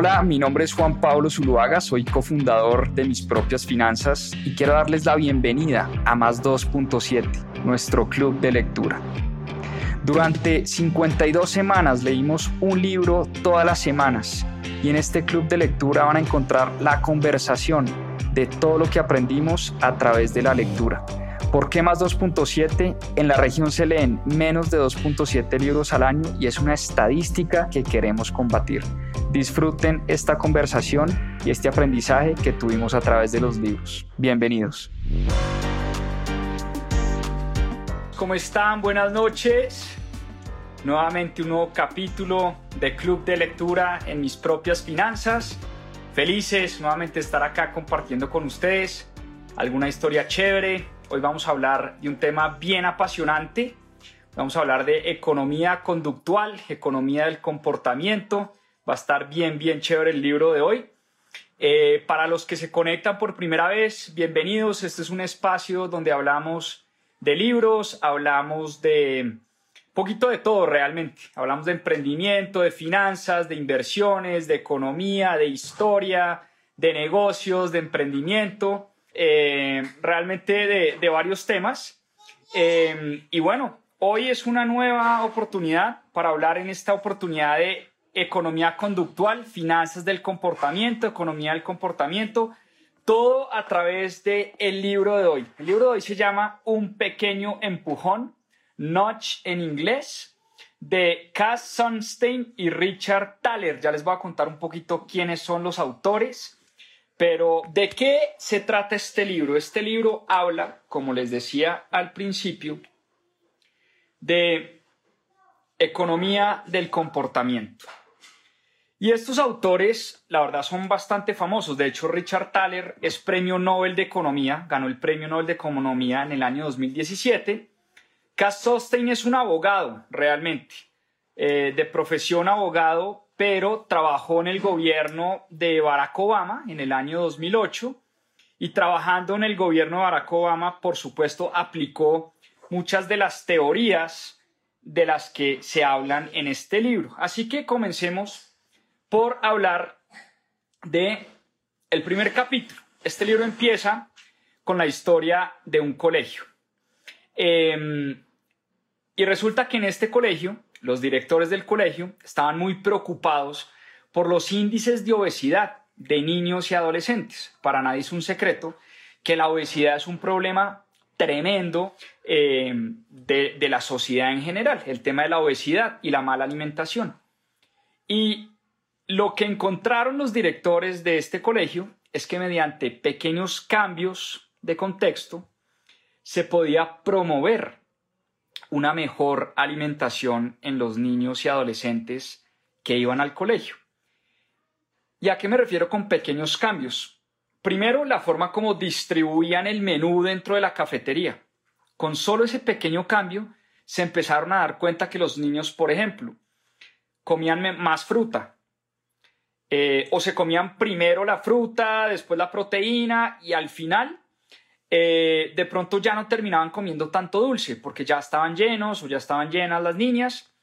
Hola, mi nombre es Juan Pablo Zuluaga, soy cofundador de Mis Propias Finanzas y quiero darles la bienvenida a Más 2.7, nuestro club de lectura. Durante 52 semanas leímos un libro todas las semanas y en este club de lectura van a encontrar la conversación de todo lo que aprendimos a través de la lectura. ¿Por qué más 2.7? En la región se leen menos de 2.7 libros al año y es una estadística que queremos combatir. Disfruten esta conversación y este aprendizaje que tuvimos a través de los libros. Bienvenidos. ¿Cómo están? Buenas noches. Nuevamente un nuevo capítulo de Club de Lectura en mis propias finanzas. Felices nuevamente estar acá compartiendo con ustedes alguna historia chévere, Hoy vamos a hablar de un tema bien apasionante. Vamos a hablar de economía conductual, economía del comportamiento. Va a estar bien, bien chévere el libro de hoy. Eh, para los que se conectan por primera vez, bienvenidos. Este es un espacio donde hablamos de libros, hablamos de poquito de todo realmente. Hablamos de emprendimiento, de finanzas, de inversiones, de economía, de historia, de negocios, de emprendimiento. Eh, realmente de, varios temas. Eh, y bueno, hoy es una nueva oportunidad para hablar en esta oportunidad de economía conductual, finanzas del comportamiento, economía del comportamiento, todo a través del el libro de hoy. El libro de hoy se llama Un pequeño empujón, Notch en inglés, de Cass Sunstein y Richard Thaler. Ya les voy a contar un poquito quiénes son los autores. Pero, ¿de qué se trata este libro? Este libro habla, como les decía al principio, de economía del comportamiento. Y estos autores, la verdad, son bastante famosos. De hecho, Richard Thaler es premio Nobel de Economía, ganó el premio Nobel de Economía en el año 2017. Cass Sostein es un abogado, realmente, eh, de profesión abogado, pero trabajó en el gobierno de Barack Obama en el año 2008 y trabajando en el gobierno de Barack Obama, por supuesto, aplicó muchas de las teorías de las que se hablan en este libro. Así que comencemos por hablar de el primer capítulo. Este libro empieza con la historia de un colegio. Em, y resulta que en este colegio los directores del colegio estaban muy preocupados por los índices de obesidad de niños y adolescentes. Para nadie es un secreto que la obesidad es un problema tremendo eh, de, de la sociedad en general, el tema de la obesidad y la mala alimentación. Y lo que encontraron los directores de este colegio es que mediante pequeños cambios de contexto se podía promover una mejor alimentación en los niños y adolescentes que iban al colegio. ¿Y a qué me refiero con pequeños cambios? Primero, la forma como distribuían el menú dentro de la cafetería. Con solo ese pequeño cambio, se empezaron a dar cuenta que los niños, por ejemplo, comían más fruta. Eh, o se comían primero la fruta, después la proteína y al final eh, de pronto ya no terminaban comiendo tanto dulce porque ya estaban llenos o ya estaban llenas las niñas.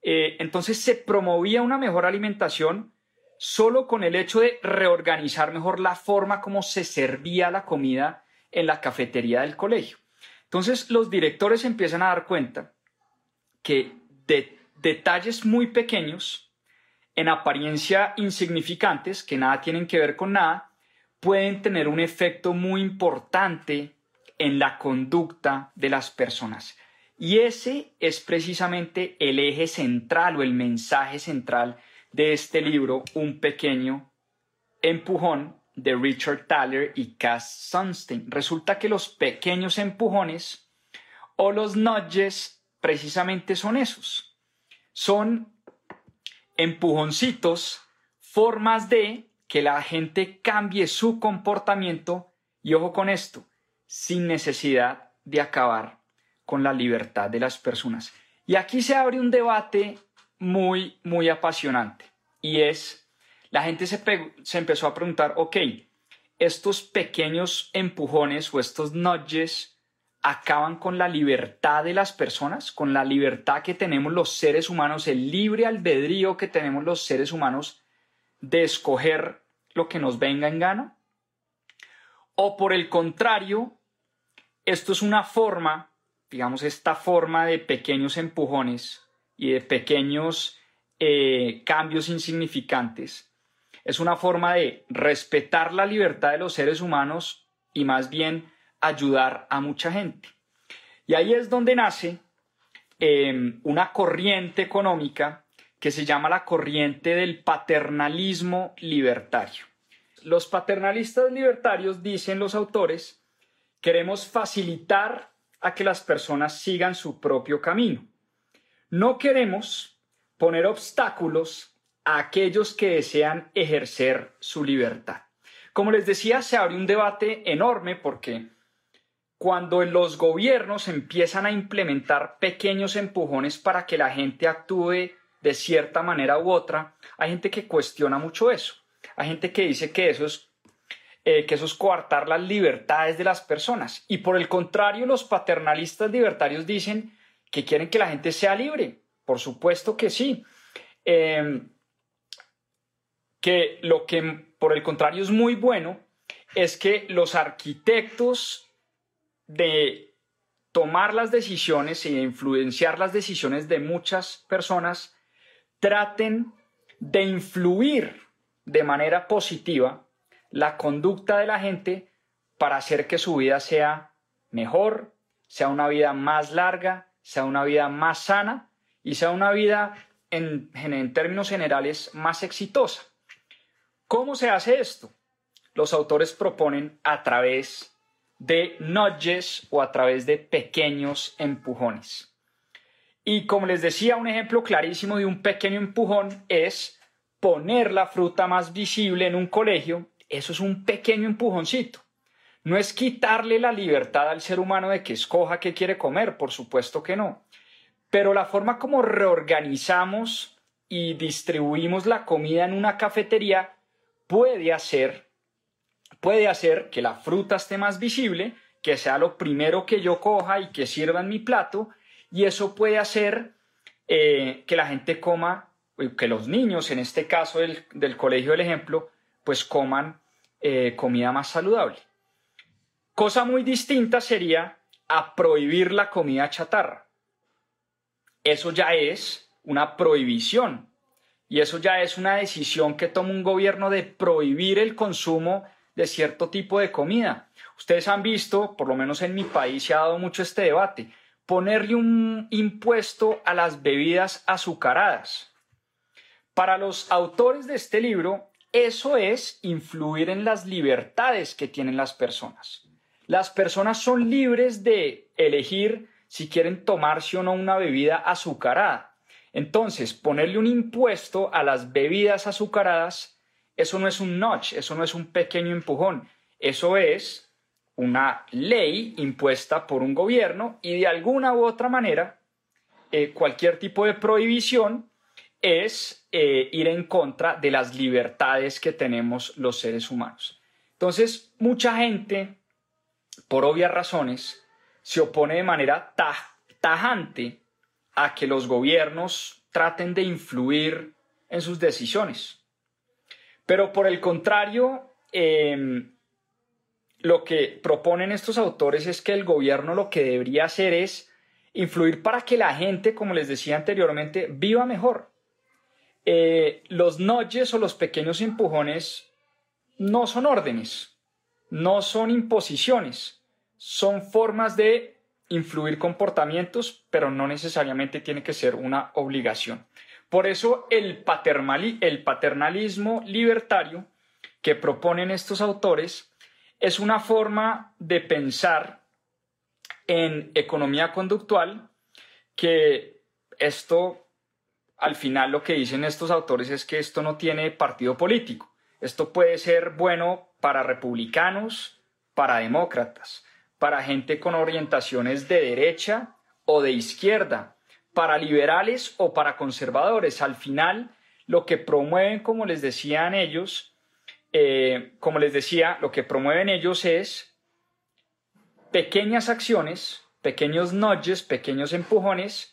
Eh, entonces se promovía una mejor alimentación solo con el hecho de reorganizar mejor la forma como se servía la comida en la cafetería del colegio. Entonces los directores empiezan a dar cuenta que de detalles muy pequeños en apariencia insignificantes, que nada tienen que ver con nada, pueden tener un efecto muy importante en la conducta de las personas. Y ese es precisamente el eje central o el mensaje central de este libro, Un pequeño empujón de Richard Thaler y Cass Sunstein. Resulta que los pequeños empujones o los nudges precisamente son esos. Son empujoncitos, formas de que la gente cambie su comportamiento y ojo con esto, sin necesidad de acabar con la libertad de las personas. Y aquí se abre un debate muy, muy apasionante y es, la gente se, se empezó a preguntar, ok, estos pequeños empujones o estos nudges acaban con la libertad de las personas, con la libertad que tenemos los seres humanos, el libre albedrío que tenemos los seres humanos de escoger lo que nos venga en gana? ¿O por el contrario, esto es una forma, digamos, esta forma de pequeños empujones y de pequeños eh, cambios insignificantes, es una forma de respetar la libertad de los seres humanos y más bien ayudar a mucha gente. Y ahí es donde nace em, una corriente económica que se llama la corriente del paternalismo libertario. Los paternalistas libertarios, dicen los autores, queremos facilitar a que las personas sigan su propio camino. No queremos poner obstáculos a aquellos que desean ejercer su libertad. Como les decía, se abre un debate enorme porque cuando los gobiernos empiezan a implementar pequeños empujones para que la gente actúe de cierta manera u otra, hay gente que cuestiona mucho eso. Hay gente que dice que eso es eh, que eso es coartar las libertades de las personas. Y por el contrario, los paternalistas libertarios dicen que quieren que la gente sea libre. Por supuesto que sí. Em, que lo que por el contrario es muy bueno es que los arquitectos de tomar las decisiones y influenciar las decisiones de muchas personas, traten de influir de manera positiva la conducta de la gente para hacer que su vida sea mejor, sea una vida más larga, sea una vida más sana y sea una vida en, términos generales más exitosa. ¿Cómo se hace esto? Los autores proponen a través de nudges o a través de pequeños empujones. Y como les decía, un ejemplo clarísimo de un pequeño empujón es poner la fruta más visible en un colegio. Eso es un pequeño empujoncito. No es quitarle la libertad al ser humano de que escoja qué quiere comer, por supuesto que no. Pero la forma como reorganizamos y distribuimos la comida en una cafetería puede hacer puede hacer que la fruta esté más visible, que sea lo primero que yo coja y que sirva en mi plato, y eso puede hacer eh, que la gente coma, eh, que los niños, en este caso del, colegio del ejemplo, pues coman eh, comida más saludable. Cosa muy distinta sería a prohibir la comida chatarra. Eso ya es una prohibición y eso ya es una decisión que toma un gobierno de prohibir el consumo de cierto tipo de comida. Ustedes han visto, por lo menos en mi país se ha dado mucho este debate, ponerle un impuesto a las bebidas azucaradas. Para los autores de este libro, eso es influir en las libertades que tienen las personas. Las personas son libres de elegir si quieren tomarse o no una bebida azucarada. Entonces, ponerle un impuesto a las bebidas azucaradas eso no es un notch, eso no es un pequeño empujón, eso es una ley impuesta por un gobierno y de alguna u otra manera eh, cualquier tipo de prohibición es eh, ir en contra de las libertades que tenemos los seres humanos. Entonces, mucha gente, por obvias razones, se opone de manera tajante a que los gobiernos traten de influir en sus decisiones. Pero por el contrario, em, lo que proponen estos autores es que el gobierno lo que debería hacer es influir para que la gente, como les decía anteriormente, viva mejor. eh, los nudges o los pequeños empujones no son órdenes, no son imposiciones, son formas de influir comportamientos, pero no necesariamente tiene que ser una obligación. Por eso el, paternalismo libertario que proponen estos autores es una forma de pensar en economía conductual que esto, al final lo que dicen estos autores es que esto no tiene partido político. Esto puede ser bueno para republicanos, para demócratas, para gente con orientaciones de derecha o de izquierda, para liberales o para conservadores. Al final, lo que promueven, como les decían ellos, eh, como les decía, lo que promueven ellos es pequeñas acciones, pequeños nudges, pequeños empujones,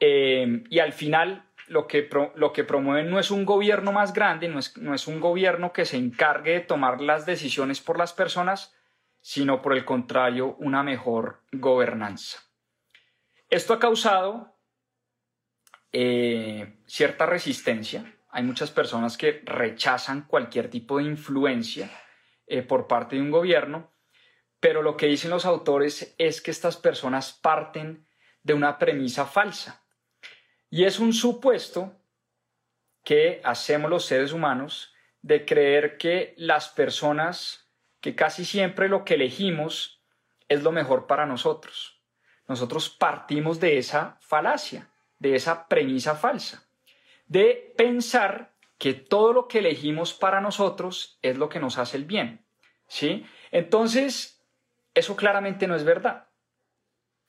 eh, y al final lo que, lo que promueven no es un gobierno más grande, no es, no es un gobierno que se encargue de tomar las decisiones por las personas, sino por el contrario, una mejor gobernanza. Esto ha causado eh, cierta resistencia. Hay muchas personas que rechazan cualquier tipo de influencia eh, por parte de un gobierno, pero lo que dicen los autores es que estas personas parten de una premisa falsa. Y es un supuesto que hacemos los seres humanos de creer que las personas, que casi siempre lo que elegimos es lo mejor para nosotros. Nosotros partimos de esa falacia de esa premisa falsa, de pensar que todo lo que elegimos para nosotros es lo que nos hace el bien. ¿Sí? Entonces, eso claramente no es verdad.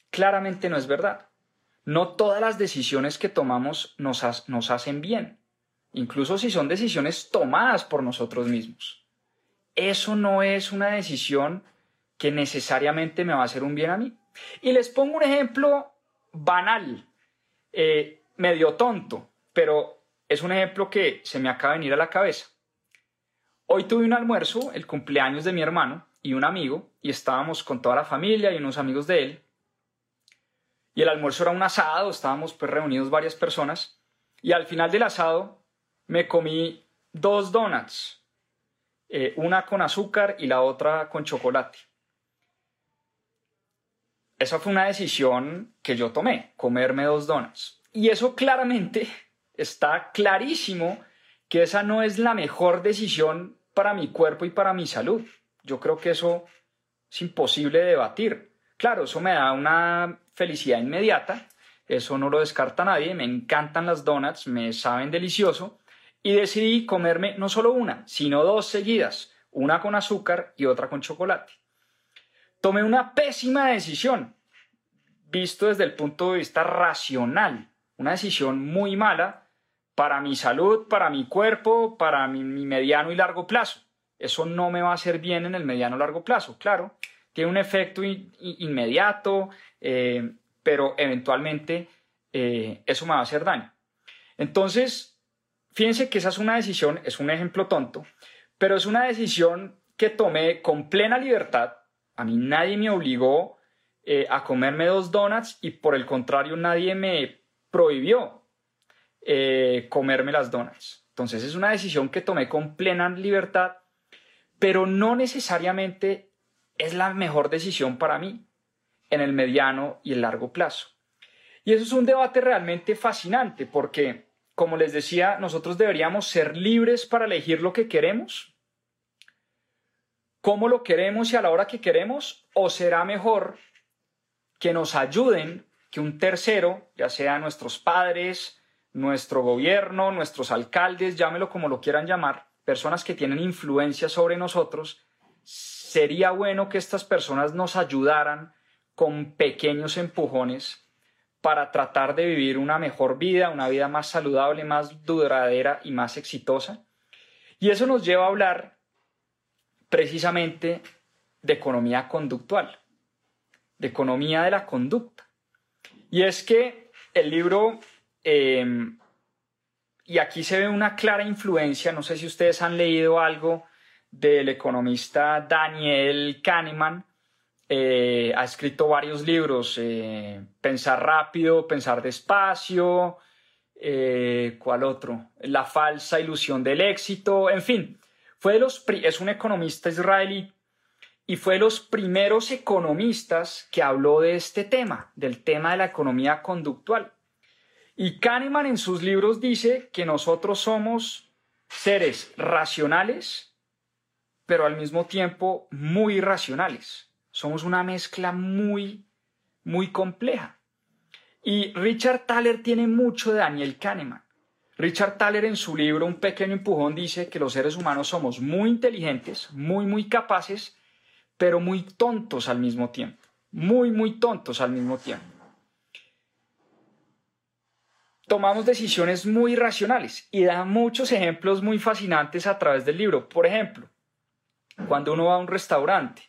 Claramente no es verdad. No todas las decisiones que tomamos nos, nos hacen bien, incluso si son decisiones tomadas por nosotros mismos. Eso no es una decisión que necesariamente me va a hacer un bien a mí. Y les pongo un ejemplo banal, eh, medio tonto, pero es un ejemplo que se me acaba de venir a la cabeza. Hoy tuve un almuerzo, el cumpleaños de mi hermano y un amigo, y estábamos con toda la familia y unos amigos de él. Y el almuerzo era un asado, estábamos pues reunidos varias personas, y al final del asado me comí dos donuts, eh, una con azúcar y la otra con chocolate. Esa fue una decisión que yo tomé, comerme dos donuts. Y eso claramente está clarísimo que esa no es la mejor decisión para mi cuerpo y para mi salud. Yo creo que eso es imposible de debatir. Claro, eso me da una felicidad inmediata, eso no lo descarta nadie, me encantan las donuts, me saben delicioso, y decidí comerme no solo una, sino dos seguidas, una con azúcar y otra con chocolate. Tomé una pésima decisión, visto desde el punto de vista racional, una decisión muy mala para mi salud, para mi cuerpo, para mi, mediano y largo plazo. Eso no me va a hacer bien en el mediano y largo plazo, claro. Tiene un efecto inmediato, eh, pero eventualmente eh, eso me va a hacer daño. Entonces, fíjense que esa es una decisión, es un ejemplo tonto, pero es una decisión que tomé con plena libertad, a mí nadie me obligó eh, a comerme dos donuts y por el contrario nadie me prohibió comerme las donuts. Entonces es una decisión que tomé con plena libertad, pero no necesariamente es la mejor decisión para mí en el mediano y el largo plazo. Y eso es un debate realmente fascinante porque, como les decía, nosotros deberíamos ser libres para elegir lo que queremos cómo lo queremos y a la hora que queremos, o será mejor que nos ayuden que un tercero, ya sea nuestros padres, nuestro gobierno, nuestros alcaldes, llámelo como lo quieran llamar, personas que tienen influencia sobre nosotros, sería bueno que estas personas nos ayudaran con pequeños empujones para tratar de vivir una mejor vida, una vida más saludable, más duradera y más exitosa. Y eso nos lleva a hablar precisamente de economía conductual, de economía de la conducta. Y es que el libro, em, y aquí se ve una clara influencia, no sé si ustedes han leído algo del economista Daniel Kahneman, eh, ha escrito varios libros, eh, Pensar rápido, Pensar despacio, Eh, ¿Cuál otro? La falsa ilusión del éxito. En fin, fue de los, es un economista israelí y fue de los primeros economistas que habló de este tema, del tema de la economía conductual. Y Kahneman en sus libros dice que nosotros somos seres racionales, pero al mismo tiempo muy irracionales. Somos una mezcla muy, muy compleja. Y Richard Thaler tiene mucho de Daniel Kahneman. Richard Thaler en su libro Un pequeño empujón dice que los seres humanos somos muy inteligentes, muy, muy capaces, pero muy tontos al mismo tiempo. Muy, muy tontos al mismo tiempo. Tomamos decisiones muy irracionales y da muchos ejemplos muy fascinantes a través del libro. Por ejemplo, cuando uno va a un restaurante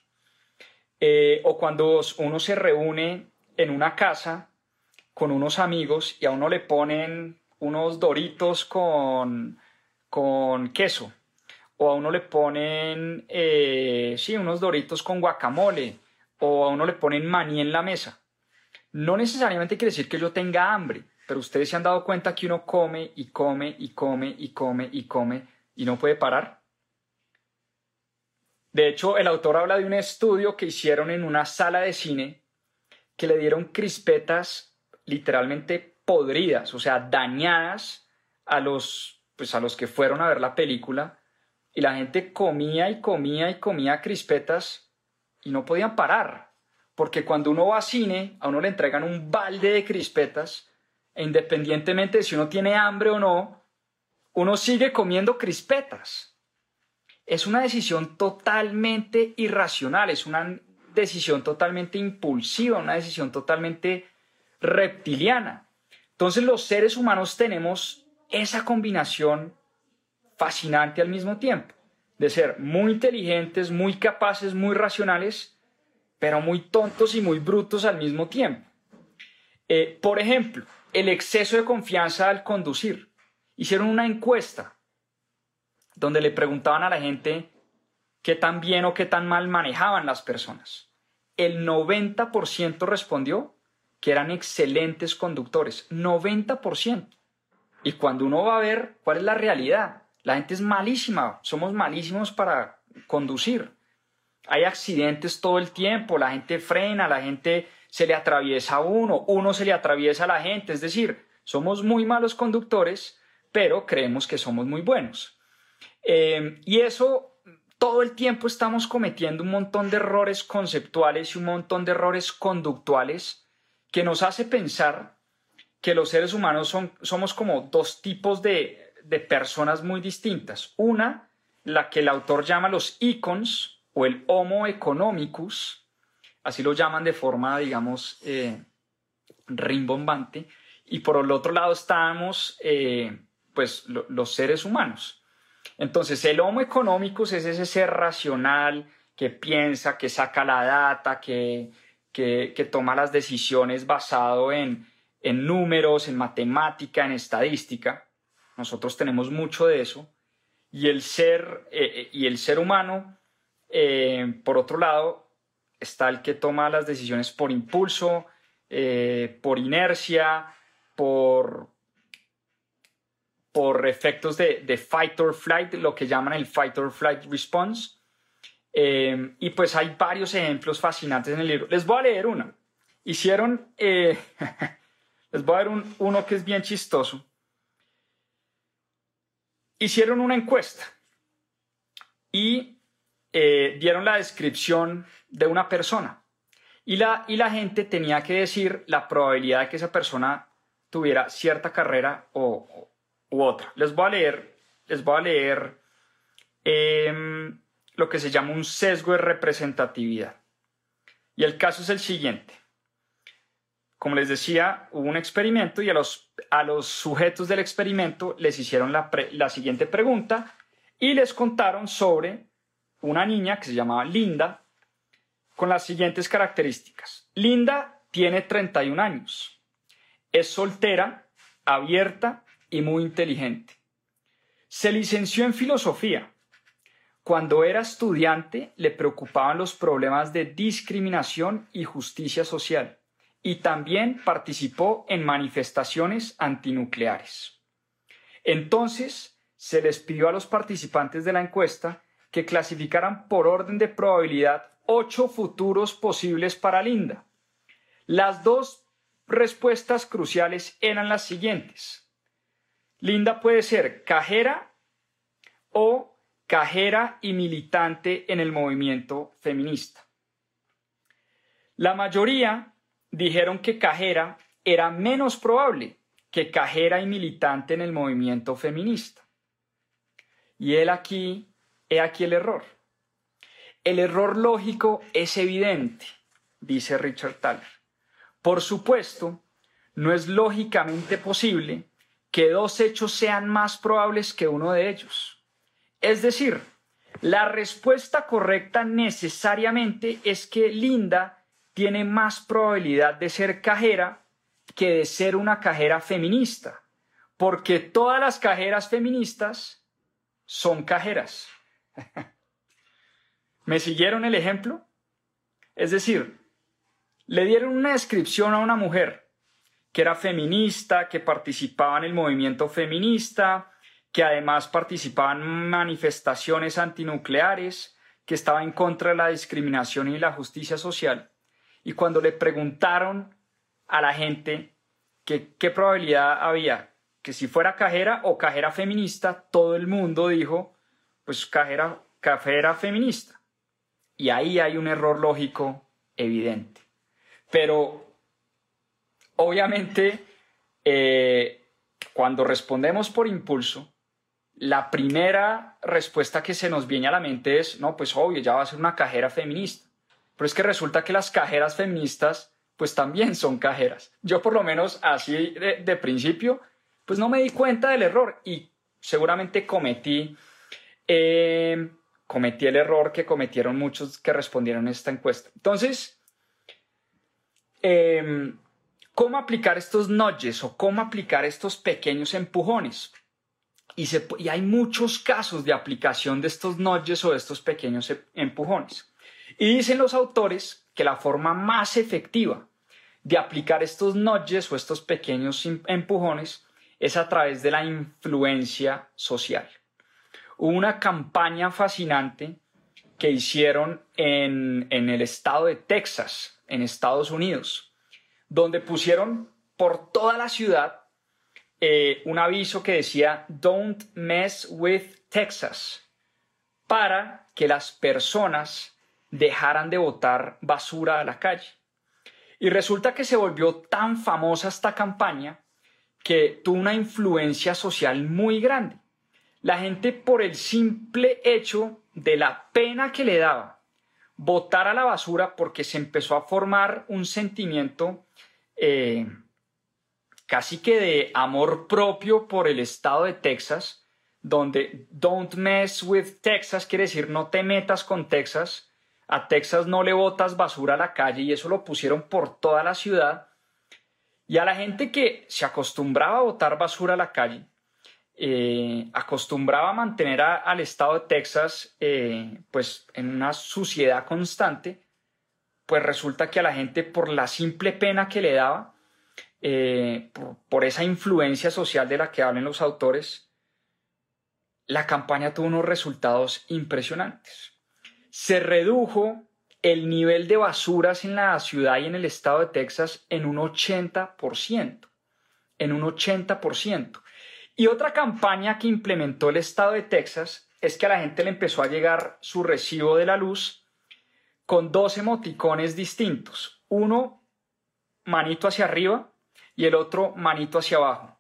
eh, o cuando uno se reúne en una casa con unos amigos y a uno le ponen unos doritos con, con queso o a uno le ponen, eh, sí, unos doritos con guacamole o a uno le ponen maní en la mesa. No necesariamente quiere decir que yo tenga hambre, pero ustedes se han dado cuenta que uno come y come y come y come y come y no puede parar. De hecho, el autor habla de un estudio que hicieron en una sala de cine que le dieron crispetas literalmente podridas, o sea, dañadas a los, pues a los que fueron a ver la película y la gente comía y comía y comía crispetas y no podían parar, porque cuando uno va a cine, a uno le entregan un balde de crispetas e independientemente de si uno tiene hambre o no, uno sigue comiendo crispetas. Es una decisión totalmente irracional, es una decisión totalmente impulsiva, una decisión totalmente reptiliana. Entonces los seres humanos tenemos esa combinación fascinante al mismo tiempo, de ser muy inteligentes, muy capaces, muy racionales, pero muy tontos y muy brutos al mismo tiempo. Eh, por ejemplo, el exceso de confianza al conducir. Hicieron una encuesta donde le preguntaban a la gente qué tan bien o qué tan mal manejaban las personas. El 90% respondió que eran excelentes conductores, 90%. Y cuando uno va a ver cuál es la realidad, la gente es malísima, somos malísimos para conducir. Hay accidentes todo el tiempo, la gente frena, la gente se le atraviesa a uno, uno se le atraviesa a la gente, es decir, somos muy malos conductores, pero creemos que somos muy buenos. Eh, y eso todo el tiempo estamos cometiendo un montón de errores conceptuales y un montón de errores conductuales que nos hace pensar que los seres humanos son, somos como dos tipos de, de personas muy distintas. Una, la que el autor llama los icons o el homo economicus, así lo llaman de forma, digamos, eh, rimbombante, y por el otro lado estamos, eh, pues, los seres humanos. Entonces, el homo economicus es ese ser racional que piensa, que saca la data, que, que, toma las decisiones basado en, números, en matemática, en estadística. Nosotros tenemos mucho de eso. Y el ser, eh, eh, y el ser humano, eh, por otro lado, está el que toma las decisiones por impulso, por inercia, por, por efectos de, de, fight or flight, lo que llaman el fight or flight response. Eh, y pues hay varios ejemplos fascinantes en el libro. Les voy a leer uno. Hicieron, eh, les voy a leer uno que es bien chistoso. Hicieron una encuesta y eh, dieron la descripción de una persona. Y la, y la gente tenía que decir la probabilidad de que esa persona tuviera cierta carrera o, u otra. Les voy a leer, les voy a leer em, lo que se llama un sesgo de representatividad. Y el caso es el siguiente. Como les decía, hubo un experimento y a los, a los sujetos del experimento les hicieron la, la siguiente pregunta y les contaron sobre una niña que se llamaba Linda con las siguientes características. Linda tiene 31 años, es soltera, abierta y muy inteligente. Se licenció en filosofía cuando era estudiante le preocupaban los problemas de discriminación y justicia social y también participó en manifestaciones antinucleares. Entonces, se les pidió a los participantes de la encuesta que clasificaran por orden de probabilidad ocho futuros posibles para Linda. Las dos respuestas cruciales eran las siguientes. Linda puede ser cajera o cajera y militante en el movimiento feminista. La mayoría dijeron que cajera era menos probable que cajera y militante en el movimiento feminista. Y él aquí, he aquí el error. El error lógico es evidente, dice Richard Thaler. Por supuesto, no es lógicamente posible que dos hechos sean más probables que uno de ellos. Es decir, la respuesta correcta necesariamente es que Linda tiene más probabilidad de ser cajera que de ser una cajera feminista, porque todas las cajeras feministas son cajeras. ¿Me siguieron el ejemplo? Es decir, le dieron una descripción a una mujer que era feminista, que participaba en el movimiento feminista, que además participaba en manifestaciones antinucleares, que estaba en contra de la discriminación y la justicia social. Y cuando le preguntaron a la gente que, qué probabilidad había que si fuera cajera o cajera feminista, todo el mundo dijo, pues cajera, cajera feminista. Y ahí hay un error lógico evidente. Pero obviamente, eh, cuando respondemos por impulso, la primera respuesta que se nos viene a la mente es, no, pues obvio, ya va a ser una cajera feminista. Pero es que resulta que las cajeras feministas, pues también son cajeras. Yo por lo menos así de, principio, pues no me di cuenta del error y seguramente cometí eh, cometí el error que cometieron muchos que respondieron a esta encuesta. Entonces, em, ¿cómo aplicar estos nudges o cómo aplicar estos pequeños empujones? Y, hay muchos casos de aplicación de estos nudges o de estos pequeños em, empujones. Y dicen los autores que la forma más efectiva de aplicar estos nudges o estos pequeños em, empujones es a través de la influencia social una campaña fascinante que hicieron en, el estado de Texas, en Estados Unidos, donde pusieron por toda la ciudad eh, un aviso que decía Don't mess with Texas para que las personas dejaran de botar basura a la calle. Y resulta que se volvió tan famosa esta campaña que tuvo una influencia social muy grande. La gente por el simple hecho de la pena que le daba botar a la basura porque se empezó a formar un sentimiento eh, casi que de amor propio por el estado de Texas, donde don't mess with Texas quiere decir no te metas con Texas, a Texas no le botas basura a la calle y eso lo pusieron por toda la ciudad. Y a la gente que se acostumbraba a botar basura a la calle, eh, acostumbraba a mantener al estado de Texas eh, pues en una suciedad constante, pues resulta que a la gente por la simple pena que le daba, eh, por, esa influencia social de la que hablan los autores, la campaña tuvo unos resultados impresionantes. Se redujo el nivel de basuras en la ciudad y en el estado de Texas en un 80%, en un 80%. Y otra campaña que implementó el estado de Texas es que a la gente le empezó a llegar su recibo de la luz con dos emoticones distintos. Uno manito hacia arriba y el otro manito hacia abajo.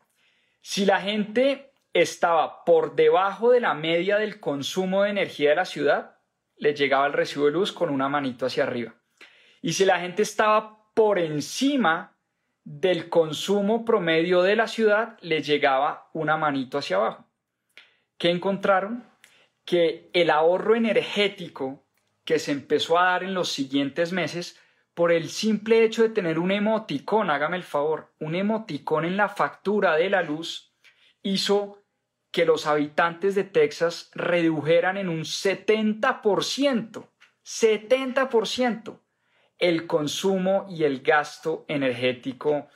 Si la gente estaba por debajo de la media del consumo de energía de la ciudad, le llegaba el recibo de luz con una manito hacia arriba. Y si la gente estaba por encima del consumo promedio de la ciudad le llegaba una manito hacia abajo. ¿Qué encontraron? Que el ahorro energético que se empezó a dar en los siguientes meses por el simple hecho de tener un emoticón, hágame el favor, un emoticón en la factura de la luz, hizo que los habitantes de Texas redujeran en un 70%, 70% el consumo y el gasto energético.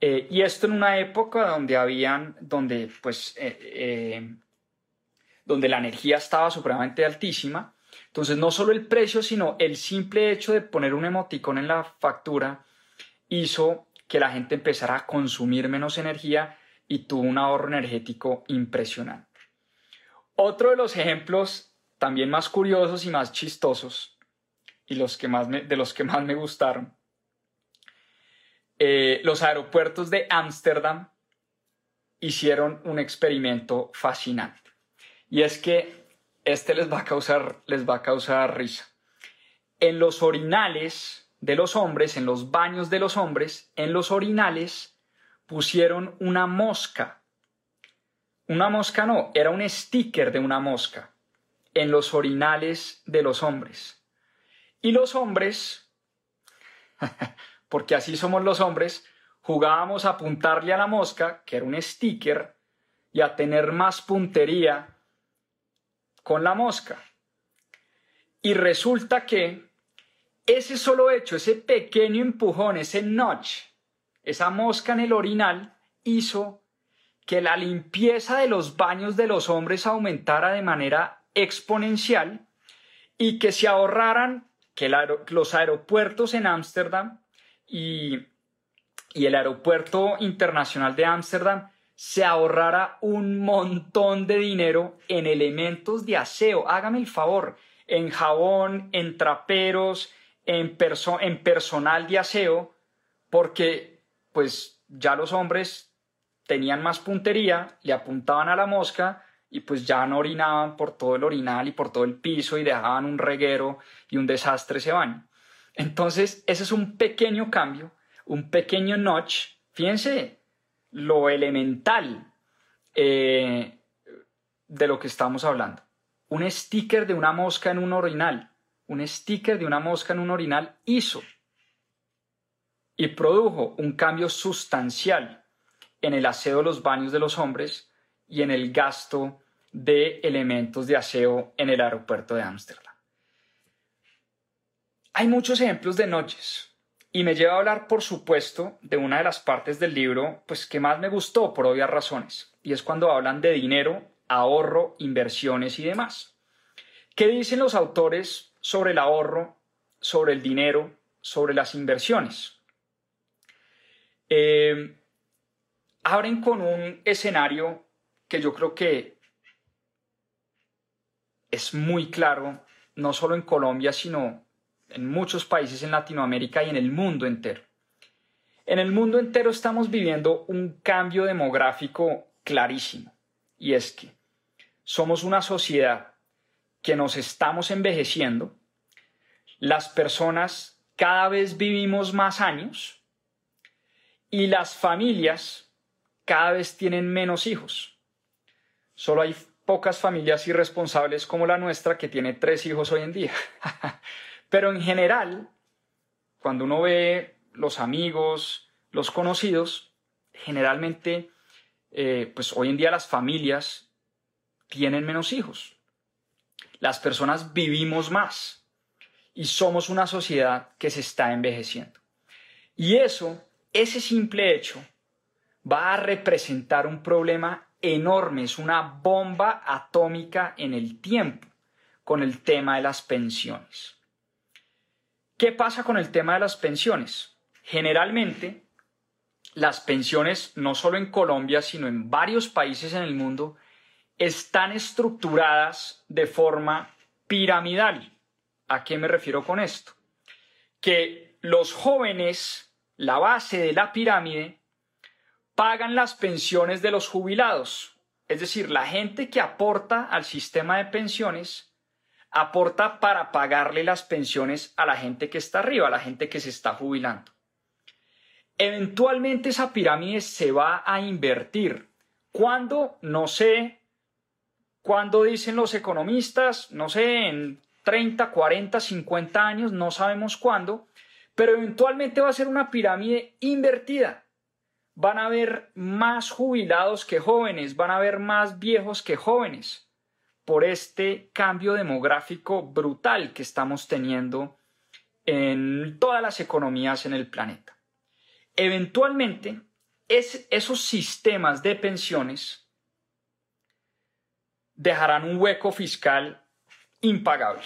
Eh, y esto en una época donde habían, donde pues, eh, eh, donde la energía estaba supremamente altísima. Entonces, no solo el precio, sino el simple hecho de poner un emoticón en la factura hizo que la gente empezara a consumir menos energía y tuvo un ahorro energético impresionante. Otro de los ejemplos también más curiosos y más chistosos y los que más de los que más me gustaron. Eh, los aeropuertos de Ámsterdam hicieron un experimento fascinante. Y es que este les va a causar, les va a causar risa. En los orinales de los hombres, en los baños de los hombres, en los orinales pusieron una mosca. Una mosca no, era un sticker de una mosca en los orinales de los hombres. Y los hombres, porque así somos los hombres, jugábamos a apuntarle a la mosca, que era un sticker, y a tener más puntería con la mosca. Y resulta que ese solo hecho, ese pequeño empujón, ese notch, esa mosca en el orinal, hizo que la limpieza de los baños de los hombres aumentara de manera exponencial y que se ahorraran que los aeropuertos en Ámsterdam y, el aeropuerto internacional de Ámsterdam se ahorrara un montón de dinero en elementos de aseo. Hágame el favor, en jabón, en traperos, en, en personal de aseo, porque pues ya los hombres tenían más puntería, le apuntaban a la mosca y pues ya no orinaban por todo el orinal y por todo el piso y dejaban un reguero y un desastre ese baño. Entonces, ese es un pequeño cambio, un pequeño notch. Fíjense lo elemental eh, de lo que estamos hablando. Un sticker de una mosca en un orinal, un sticker de una mosca en un orinal hizo y produjo un cambio sustancial en el aseo de los baños de los hombres y en el gasto de elementos de aseo en el aeropuerto de Ámsterdam. Hay muchos ejemplos de noches y me lleva a hablar, por supuesto, de una de las partes del libro pues que más me gustó por obvias razones, y es cuando hablan de dinero, ahorro, inversiones y demás. ¿Qué dicen los autores sobre el ahorro, sobre el dinero, sobre las inversiones? Eh, abren con un escenario que yo creo que es muy claro, no solo en Colombia, sino en muchos países en Latinoamérica y en el mundo entero. En el mundo entero estamos viviendo un cambio demográfico clarísimo, y es que somos una sociedad que nos estamos envejeciendo, las personas cada vez vivimos más años y las familias cada vez tienen menos hijos. Solo hay pocas familias irresponsables como la nuestra que tiene tres hijos hoy en día. Pero en general, cuando uno ve los amigos, los conocidos, generalmente, eh, pues hoy en día las familias tienen menos hijos. Las personas vivimos más y somos una sociedad que se está envejeciendo. Y eso, ese simple hecho, va a representar un problema enorme, es una bomba atómica en el tiempo con el tema de las pensiones. ¿Qué pasa con el tema de las pensiones? Generalmente, las pensiones, no solo en Colombia, sino en varios países en el mundo, están estructuradas de forma piramidal. ¿A qué me refiero con esto? Que los jóvenes, la base de la pirámide, pagan las pensiones de los jubilados. Es decir, la gente que aporta al sistema de pensiones aporta para pagarle las pensiones a la gente que está arriba, a la gente que se está jubilando. Eventualmente esa pirámide se va a invertir. ¿Cuándo? No sé. ¿Cuándo dicen los economistas? No sé, en 30, 40, 50 años, no sabemos cuándo, pero eventualmente va a ser una pirámide invertida van a haber más jubilados que jóvenes, van a haber más viejos que jóvenes por este cambio demográfico brutal que estamos teniendo en todas las economías en el planeta. Eventualmente, esos sistemas de pensiones dejarán un hueco fiscal impagable.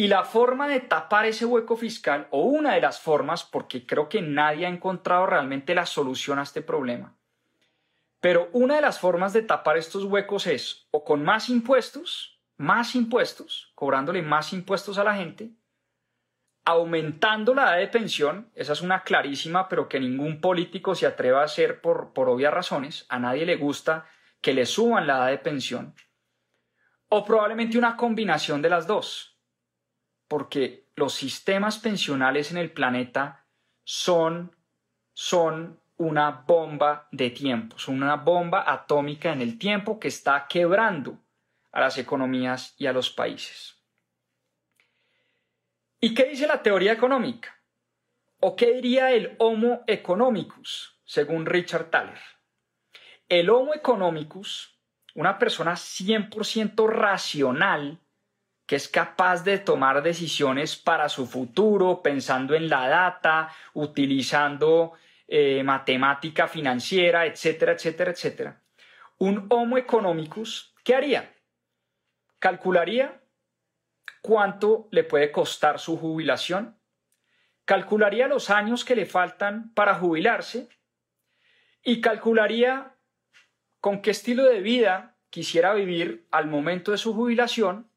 Y la forma de tapar ese hueco fiscal, o una de las formas, porque creo que nadie ha encontrado realmente la solución a este problema, pero una de las formas de tapar estos huecos es o con más impuestos, más impuestos, cobrándole más impuestos a la gente, aumentando la edad de pensión, esa es una clarísima, pero que ningún político se atreva a hacer por, por obvias razones, a nadie le gusta que le suban la edad de pensión, o probablemente una combinación de las dos, porque los sistemas pensionales en el planeta son, son una bomba de tiempo, una bomba atómica en el tiempo que está quebrando a las economías y a los países. ¿Y qué dice la teoría económica? ¿O qué diría el Homo economicus, según Richard Thaler? El Homo economicus, una persona 100% racional, que es capaz de tomar decisiones para su futuro, pensando en la data, utilizando eh, matemática financiera, etcétera, etcétera, etcétera. Un Homo economicus, ¿qué haría? Calcularía cuánto le puede costar su jubilación, calcularía los años que le faltan para jubilarse y calcularía con qué estilo de vida quisiera vivir al momento de su jubilación,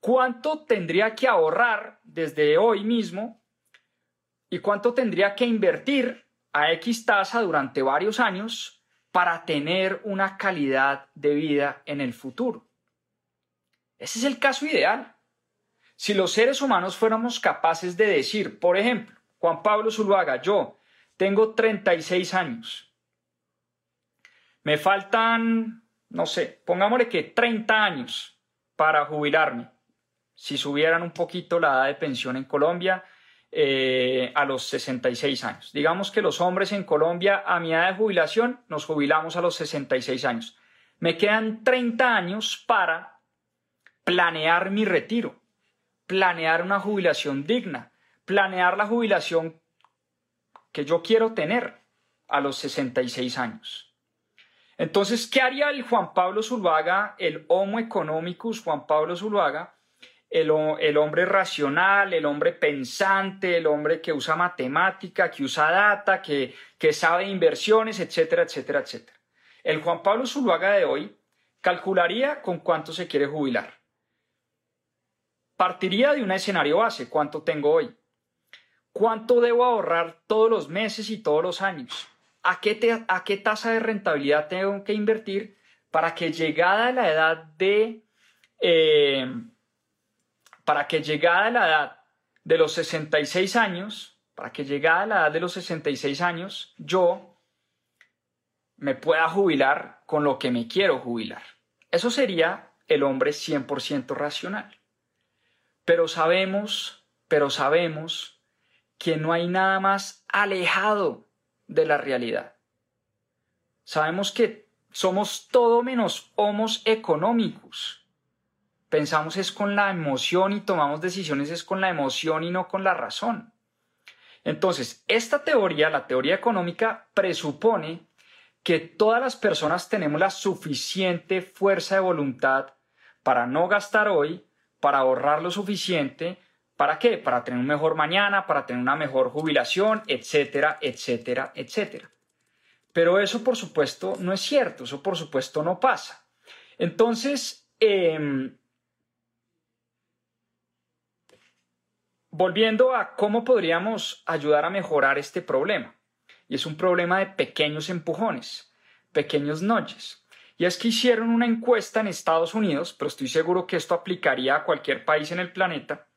cuánto tendría que ahorrar desde hoy mismo y cuánto tendría que invertir a X tasa durante varios años para tener una calidad de vida en el futuro. Ese es el caso ideal. Si los seres humanos fuéramos capaces de decir, por ejemplo, Juan Pablo Zuluaga, yo tengo 36 años, me faltan, no sé, pongámosle que 30 años para jubilarme. Si subieran un poquito la edad de pensión en Colombia eh, a los 66 años. Digamos que los hombres en Colombia a mi edad de jubilación nos jubilamos a los 66 años. Me quedan 30 años para planear mi retiro, planear una jubilación digna, planear la jubilación que yo quiero tener a los 66 años. Entonces, ¿qué haría el Juan Pablo Zuluaga, el Homo economicus Juan Pablo Zuluaga, el, hombre racional, el hombre pensante, el hombre que usa matemática, que usa data, que, sabe inversiones, etcétera, etcétera, etcétera? El Juan Pablo Zuluaga de hoy calcularía con cuánto se quiere jubilar. Partiría de un escenario base, ¿cuánto tengo hoy? ¿Cuánto debo ahorrar todos los meses y todos los años? a qué, tasa de rentabilidad tengo que invertir para que llegada la edad de eh, para que llegada la edad de los 66 años, para que llegada la edad de los 66 años, yo me pueda jubilar con lo que me quiero jubilar. Eso sería el hombre 100% racional. Pero sabemos, pero sabemos que no hay nada más alejado de la realidad. Sabemos que somos todo menos homos económicos. Pensamos es con la emoción y tomamos decisiones es con la emoción y no con la razón. Entonces, esta teoría, la teoría económica, presupone que todas las personas tenemos la suficiente fuerza de voluntad para no gastar hoy, para ahorrar lo suficiente, ¿Para qué? Para tener un mejor mañana, para tener una mejor jubilación, etcétera, etcétera, etcétera. Pero eso, por supuesto, no es cierto, eso, por supuesto, no pasa. Entonces, em, volviendo a cómo podríamos ayudar a mejorar este problema. Y es un problema de pequeños empujones, pequeños nudges. Y es que hicieron una encuesta en Estados Unidos, pero estoy seguro que esto aplicaría a cualquier país en el planeta,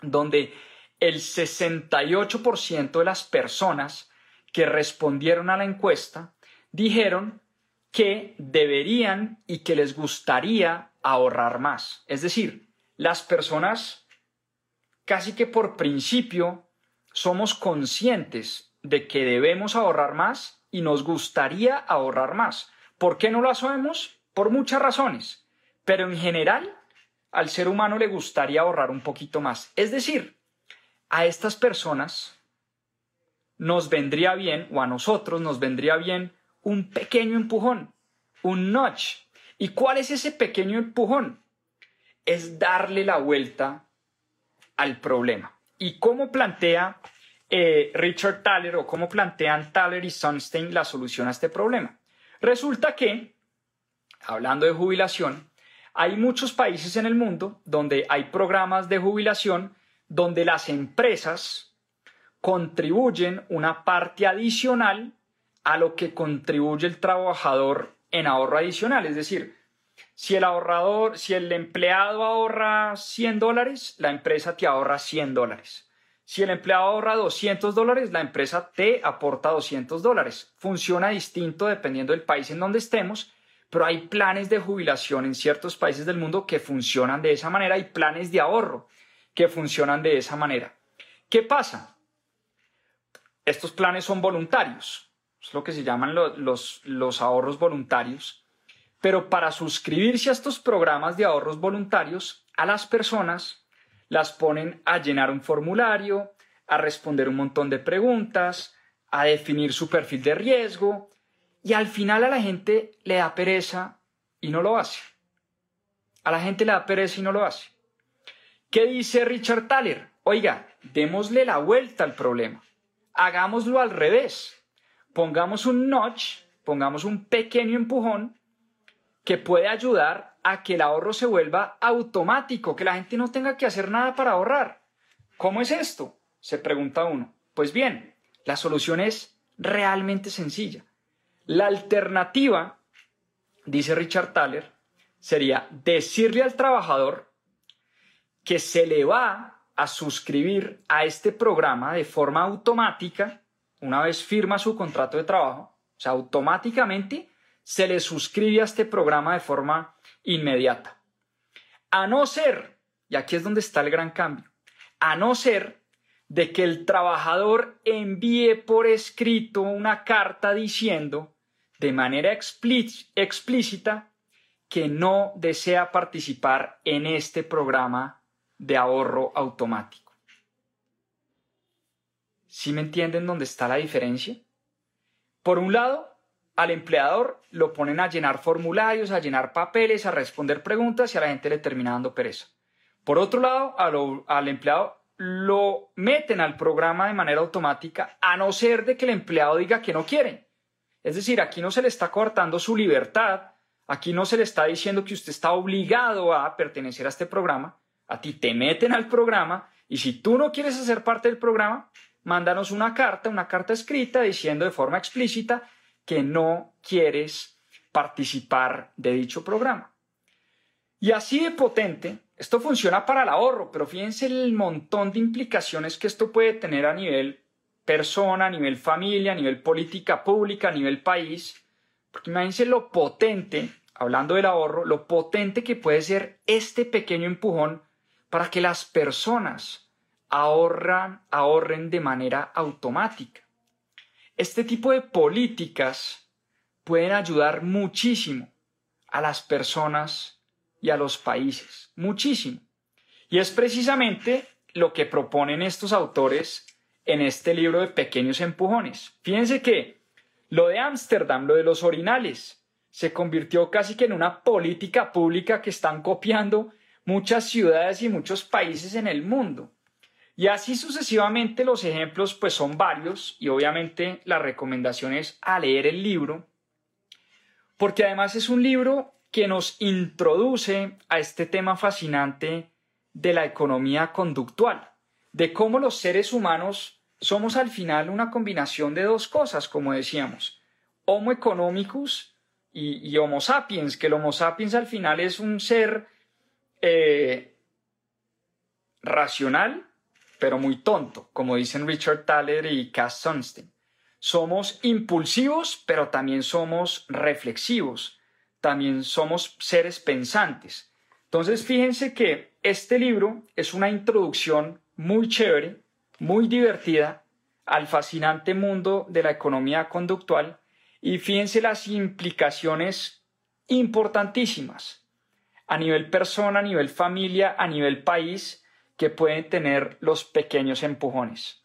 donde el 68% de las personas que respondieron a la encuesta dijeron que deberían y que les gustaría ahorrar más. Es decir, las personas casi que por principio somos conscientes de que debemos ahorrar más y nos gustaría ahorrar más. ¿Por qué no lo hacemos? Por muchas razones. Pero en general al ser humano le gustaría ahorrar un poquito más. Es decir, a estas personas nos vendría bien, o a nosotros nos vendría bien, un pequeño empujón, un notch. ¿Y cuál es ese pequeño empujón? Es darle la vuelta al problema. ¿Y cómo plantea eh, Richard Thaler o cómo plantean Thaler y Sunstein la solución a este problema? Resulta que, hablando de jubilación, hay muchos países en el mundo donde hay programas de jubilación donde las empresas contribuyen una parte adicional a lo que contribuye el trabajador en ahorro adicional. Es decir, si el ahorrador, si el empleado ahorra 100 dólares, la empresa te ahorra 100 dólares. Si el empleado ahorra 200 dólares, la empresa te aporta 200 dólares. Funciona distinto dependiendo del país en donde estemos, pero hay planes de jubilación en ciertos países del mundo que funcionan de esa manera y planes de ahorro que funcionan de esa manera. ¿Qué pasa? Estos planes son voluntarios, es lo que se llaman los, los ahorros voluntarios, pero para suscribirse a estos programas de ahorros voluntarios, a las personas las ponen a llenar un formulario, a responder un montón de preguntas, a definir su perfil de riesgo y al final a la gente le da pereza y no lo hace. A la gente le da pereza y no lo hace. ¿Qué dice Richard Thaler? Oiga, démosle la vuelta al problema. Hagámoslo al revés. Pongamos un notch, pongamos un pequeño empujón que puede ayudar a que el ahorro se vuelva automático, que la gente no tenga que hacer nada para ahorrar. ¿Cómo es esto? Se pregunta uno. Pues bien, la solución es realmente sencilla. La alternativa, dice Richard Thaler, sería decirle al trabajador que se le va a suscribir a este programa de forma automática una vez firma su contrato de trabajo. O sea, automáticamente se le suscribe a este programa de forma inmediata. A no ser, y aquí es donde está el gran cambio, a no ser de que el trabajador envíe por escrito una carta diciendo de manera explícita que no desea participar en este programa de ahorro automático. ¿Sí me entienden dónde está la diferencia? Por un lado, al empleador lo ponen a llenar formularios, a llenar papeles, a responder preguntas y a la gente le termina dando pereza. Por otro lado, al empleado lo meten al programa de manera automática a no ser de que el empleado diga que no quiere. Es decir, aquí no se le está cortando su libertad, aquí no se le está diciendo que usted está obligado a pertenecer a este programa, a ti te meten al programa y si tú no quieres hacer parte del programa, mándanos una carta, una carta escrita diciendo de forma explícita que no quieres participar de dicho programa. Y así de potente, esto funciona para el ahorro, pero fíjense el montón de implicaciones que esto puede tener a nivel persona, a nivel familia, a nivel política pública, a nivel país. Porque imagínense lo potente, hablando del ahorro, lo potente que puede ser este pequeño empujón para que las personas ahorran, ahorren de manera automática. Este tipo de políticas pueden ayudar muchísimo a las personas y a los países, muchísimo. Y es precisamente lo que proponen estos autores en este libro de pequeños empujones. Fíjense que lo de Ámsterdam, lo de los orinales, se convirtió casi que en una política pública que están copiando muchas ciudades y muchos países en el mundo. Y así sucesivamente los ejemplos pues son varios y obviamente la recomendación es a leer el libro, porque además es un libro que nos introduce a este tema fascinante de la economía conductual, de cómo los seres humanos somos al final una combinación de dos cosas, como decíamos, Homo economicus y, Homo sapiens, que el Homo sapiens al final es un ser eh, racional, pero muy tonto, como dicen Richard Thaler y Cass Sunstein. Somos impulsivos, pero también somos reflexivos, también somos seres pensantes. Entonces, fíjense que este libro es una introducción muy chévere, muy divertida al fascinante mundo de la economía conductual y fíjense las implicaciones importantísimas a nivel persona, a nivel familia, a nivel país, que pueden tener los pequeños empujones.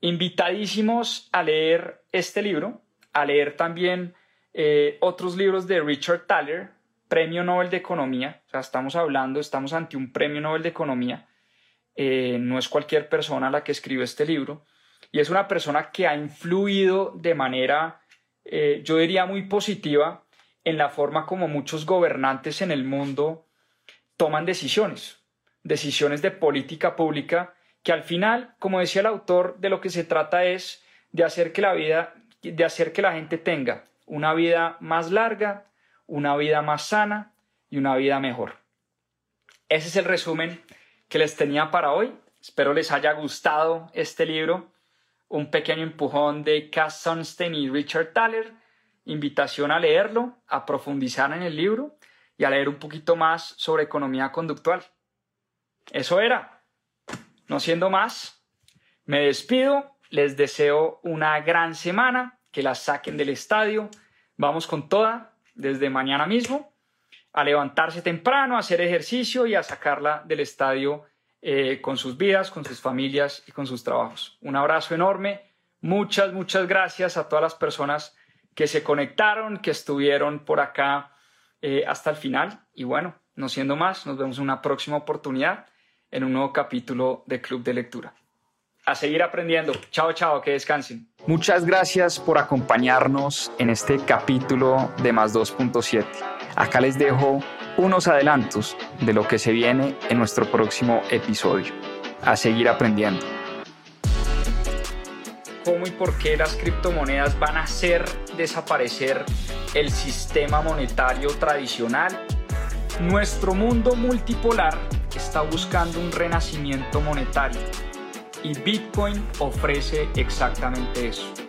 Invitadísimos a leer este libro, a leer también eh, otros libros de Richard Thaler, Premio Nobel de Economía. O sea, estamos hablando, estamos ante un Premio Nobel de Economía. Eh, no es cualquier persona la que escribió este libro. Y es una persona que ha influido de manera, eh, yo diría, muy positiva en la forma como muchos gobernantes en el mundo toman decisiones, decisiones de política pública, que al final, como decía el autor, de lo que se trata es de hacer que la vida, de hacer que la gente tenga una vida más larga, una vida más sana y una vida mejor. Ese es el resumen que les tenía para hoy. Espero les haya gustado este libro. Un pequeño empujón de Cass Sunstein y Richard Thaler invitación a leerlo, a profundizar en el libro y a leer un poquito más sobre economía conductual. Eso era. No siendo más, me despido, les deseo una gran semana, que la saquen del estadio, vamos con toda desde mañana mismo, a levantarse temprano, a hacer ejercicio y a sacarla del estadio eh, con sus vidas, con sus familias y con sus trabajos. Un abrazo enorme, muchas, muchas gracias a todas las personas que se conectaron, que estuvieron por acá eh, hasta el final. Y bueno, no siendo más, nos vemos en una próxima oportunidad en un nuevo capítulo de Club de Lectura. A seguir aprendiendo. Chao, chao, que descansen. Muchas gracias por acompañarnos en este capítulo de Más 2.7. Acá les dejo unos adelantos de lo que se viene en nuestro próximo episodio. A seguir aprendiendo cómo y por qué las criptomonedas van a hacer desaparecer el sistema monetario tradicional. Nuestro mundo multipolar está buscando un renacimiento monetario y Bitcoin ofrece exactamente eso.